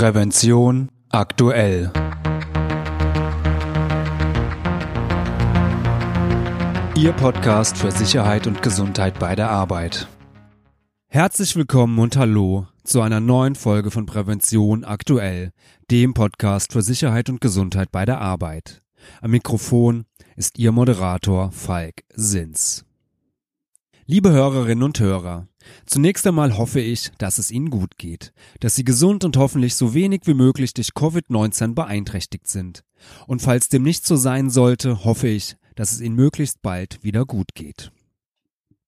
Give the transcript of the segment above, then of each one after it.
Prävention aktuell. Ihr Podcast für Sicherheit und Gesundheit bei der Arbeit. Herzlich willkommen und hallo zu einer neuen Folge von Prävention aktuell, dem Podcast für Sicherheit und Gesundheit bei der Arbeit. Am Mikrofon ist Ihr Moderator Falk Sins. Liebe Hörerinnen und Hörer, zunächst einmal hoffe ich, dass es Ihnen gut geht, dass Sie gesund und hoffentlich so wenig wie möglich durch Covid-19 beeinträchtigt sind. Und falls dem nicht so sein sollte, hoffe ich, dass es Ihnen möglichst bald wieder gut geht.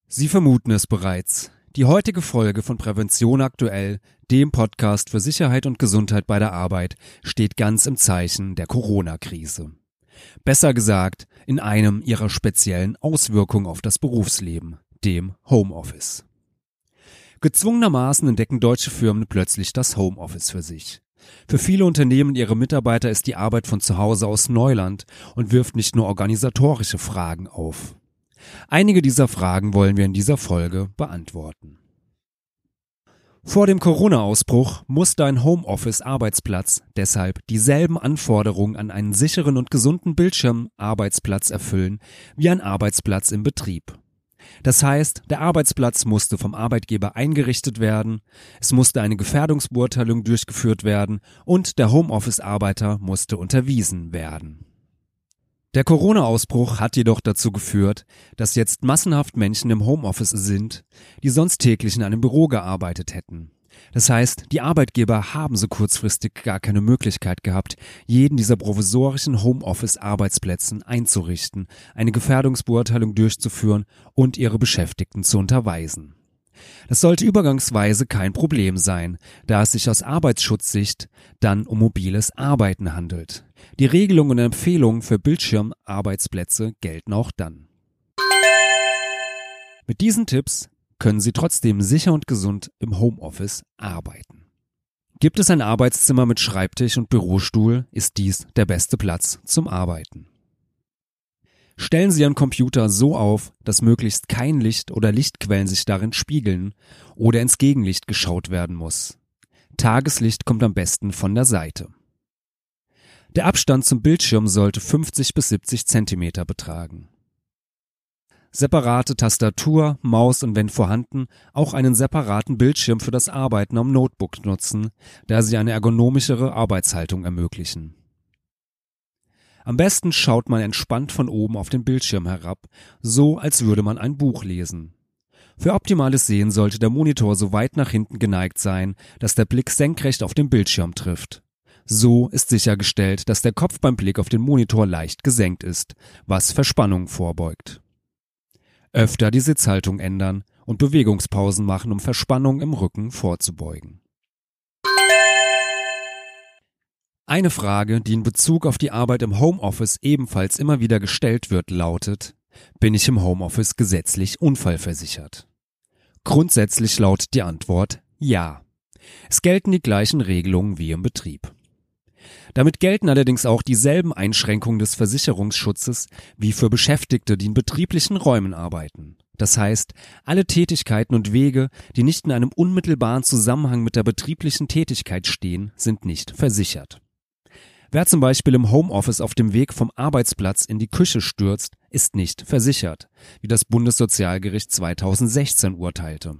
Sie vermuten es bereits. Die heutige Folge von Prävention aktuell, dem Podcast für Sicherheit und Gesundheit bei der Arbeit, steht ganz im Zeichen der Corona-Krise. Besser gesagt, in einem ihrer speziellen Auswirkungen auf das Berufsleben, dem Homeoffice. Gezwungenermaßen entdecken deutsche Firmen plötzlich das Homeoffice für sich. Für viele Unternehmen und ihre Mitarbeiter ist die Arbeit von zu Hause aus Neuland und wirft nicht nur organisatorische Fragen auf. Einige dieser Fragen wollen wir in dieser Folge beantworten. Vor dem Corona-Ausbruch musste ein Homeoffice-Arbeitsplatz deshalb dieselben Anforderungen an einen sicheren und gesunden Bildschirm-Arbeitsplatz erfüllen wie ein Arbeitsplatz im Betrieb. Das heißt, der Arbeitsplatz musste vom Arbeitgeber eingerichtet werden, es musste eine Gefährdungsbeurteilung durchgeführt werden und der Homeoffice-Arbeiter musste unterwiesen werden. Der Corona-Ausbruch hat jedoch dazu geführt, dass jetzt massenhaft Menschen im Homeoffice sind, die sonst täglich in einem Büro gearbeitet hätten. Das heißt, die Arbeitgeber haben so kurzfristig gar keine Möglichkeit gehabt, jeden dieser provisorischen Homeoffice-Arbeitsplätzen einzurichten, eine Gefährdungsbeurteilung durchzuführen und ihre Beschäftigten zu unterweisen. Das sollte übergangsweise kein Problem sein, da es sich aus Arbeitsschutzsicht dann um mobiles Arbeiten handelt. Die Regelungen und Empfehlungen für Bildschirmarbeitsplätze gelten auch dann. Mit diesen Tipps können Sie trotzdem sicher und gesund im Homeoffice arbeiten. Gibt es ein Arbeitszimmer mit Schreibtisch und Bürostuhl, ist dies der beste Platz zum Arbeiten. Stellen Sie Ihren Computer so auf, dass möglichst kein Licht oder Lichtquellen sich darin spiegeln oder ins Gegenlicht geschaut werden muss. Tageslicht kommt am besten von der Seite. Der Abstand zum Bildschirm sollte 50 bis 70 Zentimeter betragen separate Tastatur, Maus und wenn vorhanden auch einen separaten Bildschirm für das Arbeiten am Notebook nutzen, da sie eine ergonomischere Arbeitshaltung ermöglichen. Am besten schaut man entspannt von oben auf den Bildschirm herab, so als würde man ein Buch lesen. Für optimales Sehen sollte der Monitor so weit nach hinten geneigt sein, dass der Blick senkrecht auf den Bildschirm trifft. So ist sichergestellt, dass der Kopf beim Blick auf den Monitor leicht gesenkt ist, was Verspannung vorbeugt öfter die Sitzhaltung ändern und Bewegungspausen machen, um Verspannung im Rücken vorzubeugen. Eine Frage, die in Bezug auf die Arbeit im Homeoffice ebenfalls immer wieder gestellt wird, lautet, bin ich im Homeoffice gesetzlich unfallversichert? Grundsätzlich lautet die Antwort ja. Es gelten die gleichen Regelungen wie im Betrieb. Damit gelten allerdings auch dieselben Einschränkungen des Versicherungsschutzes wie für Beschäftigte, die in betrieblichen Räumen arbeiten. Das heißt, alle Tätigkeiten und Wege, die nicht in einem unmittelbaren Zusammenhang mit der betrieblichen Tätigkeit stehen, sind nicht versichert. Wer zum Beispiel im Homeoffice auf dem Weg vom Arbeitsplatz in die Küche stürzt, ist nicht versichert, wie das Bundessozialgericht 2016 urteilte.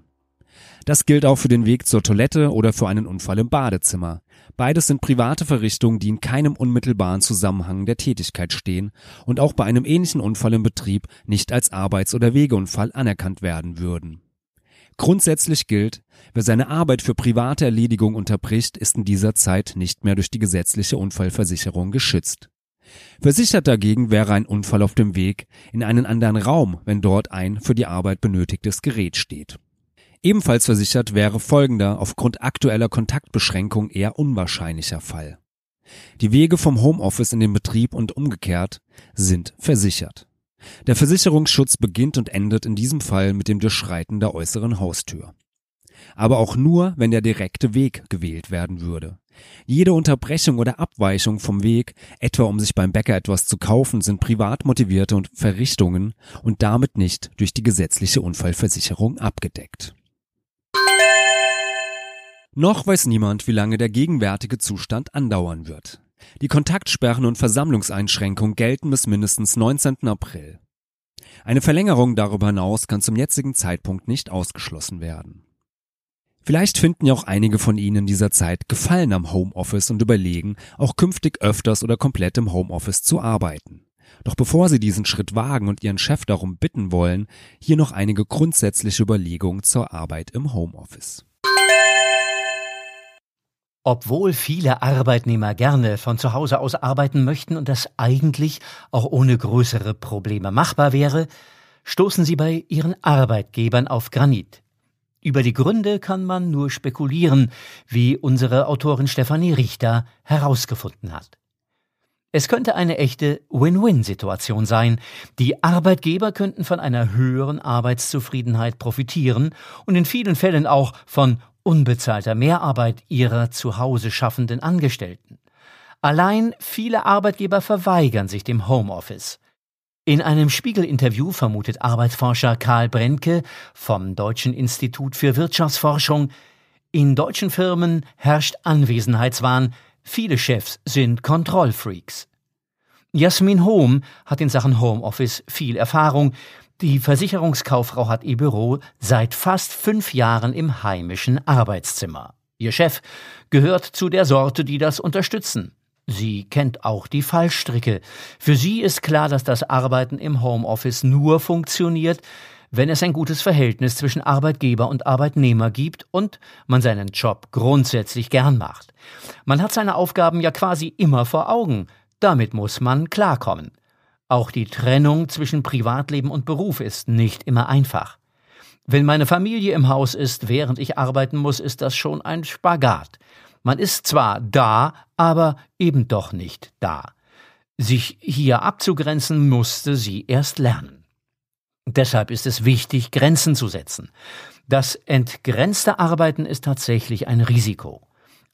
Das gilt auch für den Weg zur Toilette oder für einen Unfall im Badezimmer. Beides sind private Verrichtungen, die in keinem unmittelbaren Zusammenhang der Tätigkeit stehen und auch bei einem ähnlichen Unfall im Betrieb nicht als Arbeits- oder Wegeunfall anerkannt werden würden. Grundsätzlich gilt, wer seine Arbeit für private Erledigung unterbricht, ist in dieser Zeit nicht mehr durch die gesetzliche Unfallversicherung geschützt. Versichert dagegen wäre ein Unfall auf dem Weg in einen anderen Raum, wenn dort ein für die Arbeit benötigtes Gerät steht. Ebenfalls versichert wäre folgender aufgrund aktueller Kontaktbeschränkung eher unwahrscheinlicher Fall. Die Wege vom Homeoffice in den Betrieb und umgekehrt sind versichert. Der Versicherungsschutz beginnt und endet in diesem Fall mit dem Durchschreiten der äußeren Haustür. Aber auch nur, wenn der direkte Weg gewählt werden würde. Jede Unterbrechung oder Abweichung vom Weg, etwa um sich beim Bäcker etwas zu kaufen, sind privat motivierte Verrichtungen und damit nicht durch die gesetzliche Unfallversicherung abgedeckt. Noch weiß niemand, wie lange der gegenwärtige Zustand andauern wird. Die Kontaktsperren und Versammlungseinschränkungen gelten bis mindestens 19. April. Eine Verlängerung darüber hinaus kann zum jetzigen Zeitpunkt nicht ausgeschlossen werden. Vielleicht finden ja auch einige von Ihnen in dieser Zeit Gefallen am Homeoffice und überlegen, auch künftig öfters oder komplett im Homeoffice zu arbeiten. Doch bevor Sie diesen Schritt wagen und Ihren Chef darum bitten wollen, hier noch einige grundsätzliche Überlegungen zur Arbeit im Homeoffice. Obwohl viele Arbeitnehmer gerne von zu Hause aus arbeiten möchten und das eigentlich auch ohne größere Probleme machbar wäre, stoßen sie bei ihren Arbeitgebern auf Granit. Über die Gründe kann man nur spekulieren, wie unsere Autorin Stefanie Richter herausgefunden hat. Es könnte eine echte Win-Win-Situation sein. Die Arbeitgeber könnten von einer höheren Arbeitszufriedenheit profitieren und in vielen Fällen auch von unbezahlter Mehrarbeit ihrer zu Hause schaffenden Angestellten. Allein viele Arbeitgeber verweigern sich dem Homeoffice. In einem Spiegel-Interview vermutet Arbeitsforscher Karl Brenke vom Deutschen Institut für Wirtschaftsforschung, in deutschen Firmen herrscht Anwesenheitswahn, viele Chefs sind Kontrollfreaks. Jasmin Hohm hat in Sachen Homeoffice viel Erfahrung. Die Versicherungskauffrau hat ihr Büro seit fast fünf Jahren im heimischen Arbeitszimmer. Ihr Chef gehört zu der Sorte, die das unterstützen. Sie kennt auch die Fallstricke. Für sie ist klar, dass das Arbeiten im Homeoffice nur funktioniert, wenn es ein gutes Verhältnis zwischen Arbeitgeber und Arbeitnehmer gibt und man seinen Job grundsätzlich gern macht. Man hat seine Aufgaben ja quasi immer vor Augen. Damit muss man klarkommen. Auch die Trennung zwischen Privatleben und Beruf ist nicht immer einfach. Wenn meine Familie im Haus ist, während ich arbeiten muss, ist das schon ein Spagat. Man ist zwar da, aber eben doch nicht da. Sich hier abzugrenzen musste sie erst lernen. Deshalb ist es wichtig, Grenzen zu setzen. Das entgrenzte Arbeiten ist tatsächlich ein Risiko.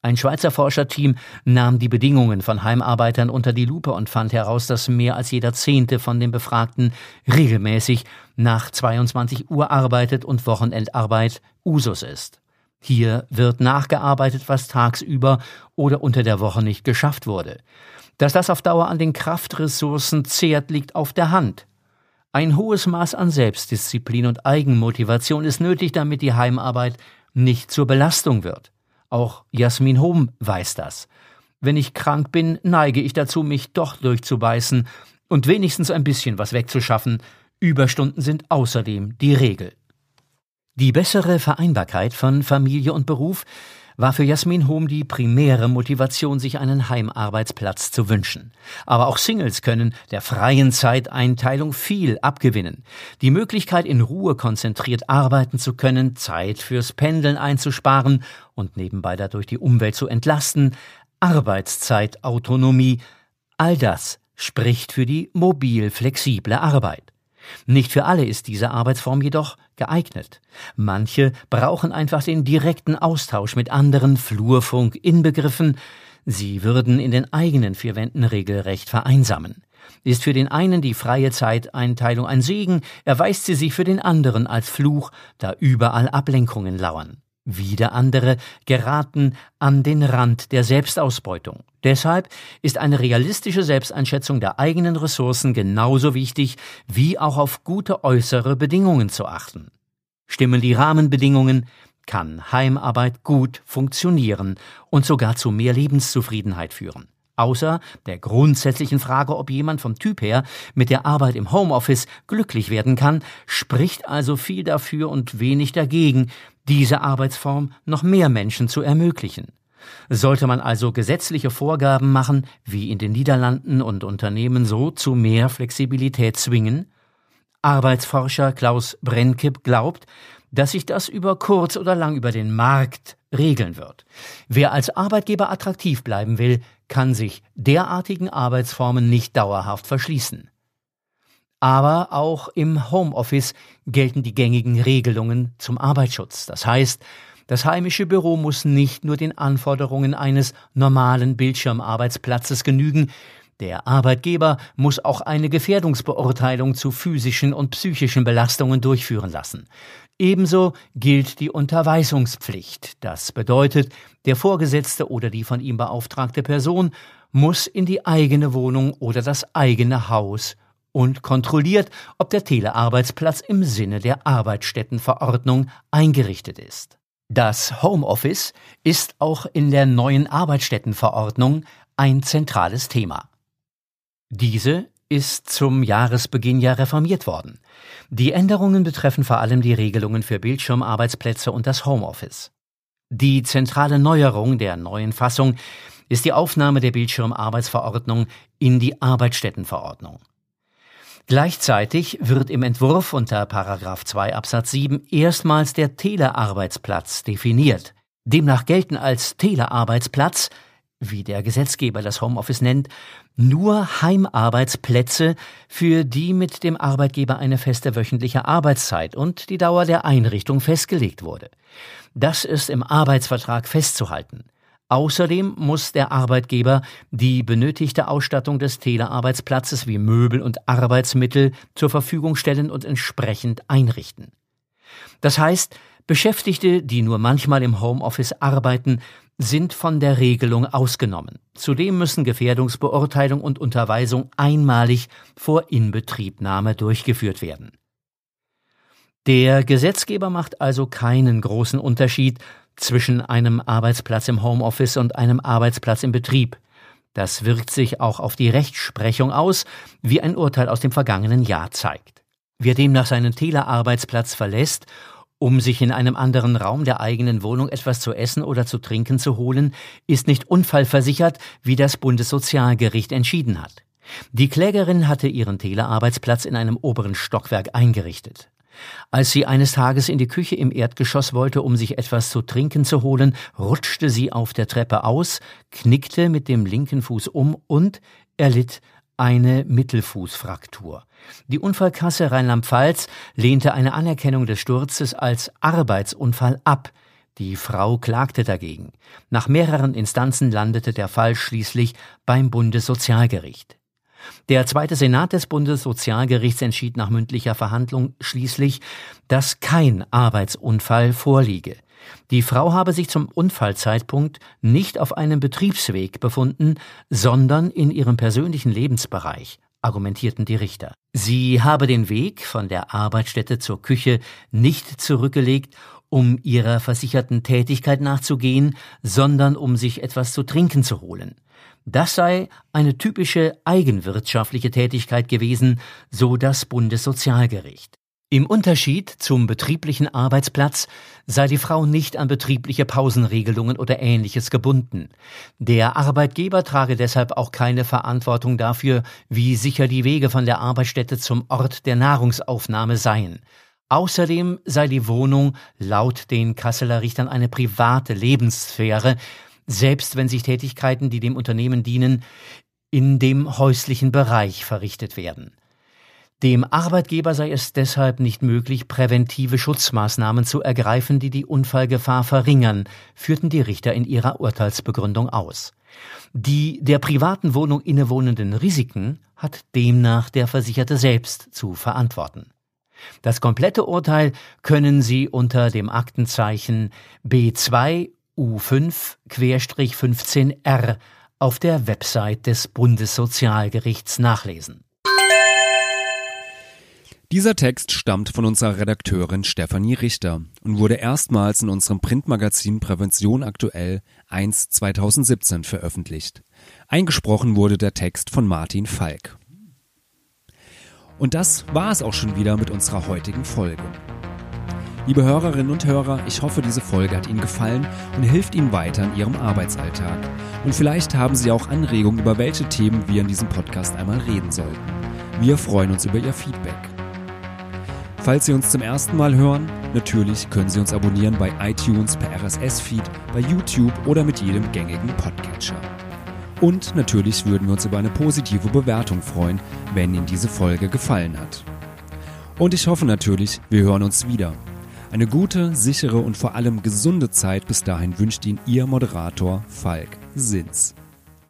Ein Schweizer Forscherteam nahm die Bedingungen von Heimarbeitern unter die Lupe und fand heraus, dass mehr als jeder Zehnte von den Befragten regelmäßig nach 22 Uhr arbeitet und Wochenendarbeit Usus ist. Hier wird nachgearbeitet, was tagsüber oder unter der Woche nicht geschafft wurde. Dass das auf Dauer an den Kraftressourcen zehrt, liegt auf der Hand. Ein hohes Maß an Selbstdisziplin und Eigenmotivation ist nötig, damit die Heimarbeit nicht zur Belastung wird. Auch Jasmin Hom weiß das. Wenn ich krank bin, neige ich dazu, mich doch durchzubeißen und wenigstens ein bisschen was wegzuschaffen. Überstunden sind außerdem die Regel. Die bessere Vereinbarkeit von Familie und Beruf war für Jasmin Hom die primäre Motivation, sich einen Heimarbeitsplatz zu wünschen. Aber auch Singles können der freien Zeiteinteilung viel abgewinnen. Die Möglichkeit, in Ruhe konzentriert arbeiten zu können, Zeit fürs Pendeln einzusparen und nebenbei dadurch die Umwelt zu entlasten, Arbeitszeitautonomie, all das spricht für die mobil flexible Arbeit. Nicht für alle ist diese Arbeitsform jedoch geeignet. Manche brauchen einfach den direkten Austausch mit anderen, Flurfunk inbegriffen. Sie würden in den eigenen vier Wänden regelrecht vereinsamen. Ist für den einen die freie Zeiteinteilung ein Segen, erweist sie sich für den anderen als Fluch, da überall Ablenkungen lauern. Wieder andere geraten an den Rand der Selbstausbeutung. Deshalb ist eine realistische Selbsteinschätzung der eigenen Ressourcen genauso wichtig, wie auch auf gute äußere Bedingungen zu achten. Stimmen die Rahmenbedingungen, kann Heimarbeit gut funktionieren und sogar zu mehr Lebenszufriedenheit führen. Außer der grundsätzlichen Frage, ob jemand vom Typ her mit der Arbeit im Homeoffice glücklich werden kann, spricht also viel dafür und wenig dagegen, diese Arbeitsform noch mehr Menschen zu ermöglichen. Sollte man also gesetzliche Vorgaben machen, wie in den Niederlanden und Unternehmen so zu mehr Flexibilität zwingen? Arbeitsforscher Klaus Brenkipp glaubt, dass sich das über kurz oder lang über den Markt regeln wird. Wer als Arbeitgeber attraktiv bleiben will, kann sich derartigen Arbeitsformen nicht dauerhaft verschließen. Aber auch im Homeoffice gelten die gängigen Regelungen zum Arbeitsschutz. Das heißt, das heimische Büro muss nicht nur den Anforderungen eines normalen Bildschirmarbeitsplatzes genügen, Der Arbeitgeber muss auch eine Gefährdungsbeurteilung zu physischen und psychischen Belastungen durchführen lassen. Ebenso gilt die Unterweisungspflicht. Das bedeutet, der Vorgesetzte oder die von ihm beauftragte Person muss in die eigene Wohnung oder das eigene Haus und kontrolliert, ob der Telearbeitsplatz im Sinne der Arbeitsstättenverordnung eingerichtet ist. Das Homeoffice ist auch in der neuen Arbeitsstättenverordnung ein zentrales Thema. Diese ist zum Jahresbeginn ja reformiert worden. Die Änderungen betreffen vor allem die Regelungen für Bildschirmarbeitsplätze und das Homeoffice. Die zentrale Neuerung der neuen Fassung ist die Aufnahme der Bildschirmarbeitsverordnung in die Arbeitsstättenverordnung. Gleichzeitig wird im Entwurf unter Paragraph 2 Absatz 7 erstmals der Telearbeitsplatz definiert. Demnach gelten als Telearbeitsplatz, wie der Gesetzgeber das Homeoffice nennt, nur Heimarbeitsplätze, für die mit dem Arbeitgeber eine feste wöchentliche Arbeitszeit und die Dauer der Einrichtung festgelegt wurde. Das ist im Arbeitsvertrag festzuhalten. Außerdem muss der Arbeitgeber die benötigte Ausstattung des Telearbeitsplatzes wie Möbel und Arbeitsmittel zur Verfügung stellen und entsprechend einrichten. Das heißt, Beschäftigte, die nur manchmal im Homeoffice arbeiten, sind von der Regelung ausgenommen. Zudem müssen Gefährdungsbeurteilung und Unterweisung einmalig vor Inbetriebnahme durchgeführt werden. Der Gesetzgeber macht also keinen großen Unterschied zwischen einem Arbeitsplatz im Homeoffice und einem Arbeitsplatz im Betrieb. Das wirkt sich auch auf die Rechtsprechung aus, wie ein Urteil aus dem vergangenen Jahr zeigt. Wer demnach seinen Telearbeitsplatz verlässt, um sich in einem anderen Raum der eigenen Wohnung etwas zu essen oder zu trinken zu holen, ist nicht unfallversichert, wie das Bundessozialgericht entschieden hat. Die Klägerin hatte ihren Telearbeitsplatz in einem oberen Stockwerk eingerichtet. Als sie eines Tages in die Küche im Erdgeschoss wollte, um sich etwas zu trinken zu holen, rutschte sie auf der Treppe aus, knickte mit dem linken Fuß um und erlitt eine Mittelfußfraktur. Die Unfallkasse Rheinland-Pfalz lehnte eine Anerkennung des Sturzes als Arbeitsunfall ab. Die Frau klagte dagegen. Nach mehreren Instanzen landete der Fall schließlich beim Bundessozialgericht. Der zweite Senat des Bundessozialgerichts entschied nach mündlicher Verhandlung schließlich, dass kein Arbeitsunfall vorliege. Die Frau habe sich zum Unfallzeitpunkt nicht auf einem Betriebsweg befunden, sondern in ihrem persönlichen Lebensbereich, argumentierten die Richter. Sie habe den Weg von der Arbeitsstätte zur Küche nicht zurückgelegt, um ihrer versicherten Tätigkeit nachzugehen, sondern um sich etwas zu trinken zu holen. Das sei eine typische eigenwirtschaftliche Tätigkeit gewesen, so das Bundessozialgericht. Im Unterschied zum betrieblichen Arbeitsplatz sei die Frau nicht an betriebliche Pausenregelungen oder ähnliches gebunden. Der Arbeitgeber trage deshalb auch keine Verantwortung dafür, wie sicher die Wege von der Arbeitsstätte zum Ort der Nahrungsaufnahme seien. Außerdem sei die Wohnung laut den Kasseler Richtern eine private Lebenssphäre, selbst wenn sich Tätigkeiten, die dem Unternehmen dienen, in dem häuslichen Bereich verrichtet werden. Dem Arbeitgeber sei es deshalb nicht möglich, präventive Schutzmaßnahmen zu ergreifen, die die Unfallgefahr verringern, führten die Richter in ihrer Urteilsbegründung aus. Die der privaten Wohnung innewohnenden Risiken hat demnach der Versicherte selbst zu verantworten. Das komplette Urteil können Sie unter dem Aktenzeichen B2 U5-15R auf der Website des Bundessozialgerichts nachlesen. Dieser Text stammt von unserer Redakteurin Stefanie Richter und wurde erstmals in unserem Printmagazin Prävention aktuell 1 2017 veröffentlicht. Eingesprochen wurde der Text von Martin Falk. Und das war es auch schon wieder mit unserer heutigen Folge. Liebe Hörerinnen und Hörer, ich hoffe, diese Folge hat Ihnen gefallen und hilft Ihnen weiter in Ihrem Arbeitsalltag. Und vielleicht haben Sie auch Anregungen, über welche Themen wir in diesem Podcast einmal reden sollten. Wir freuen uns über Ihr Feedback. Falls Sie uns zum ersten Mal hören, natürlich können Sie uns abonnieren bei iTunes, per RSS-Feed, bei YouTube oder mit jedem gängigen Podcatcher. Und natürlich würden wir uns über eine positive Bewertung freuen, wenn Ihnen diese Folge gefallen hat. Und ich hoffe natürlich, wir hören uns wieder. Eine gute, sichere und vor allem gesunde Zeit bis dahin wünscht Ihnen Ihr Moderator Falk Sins.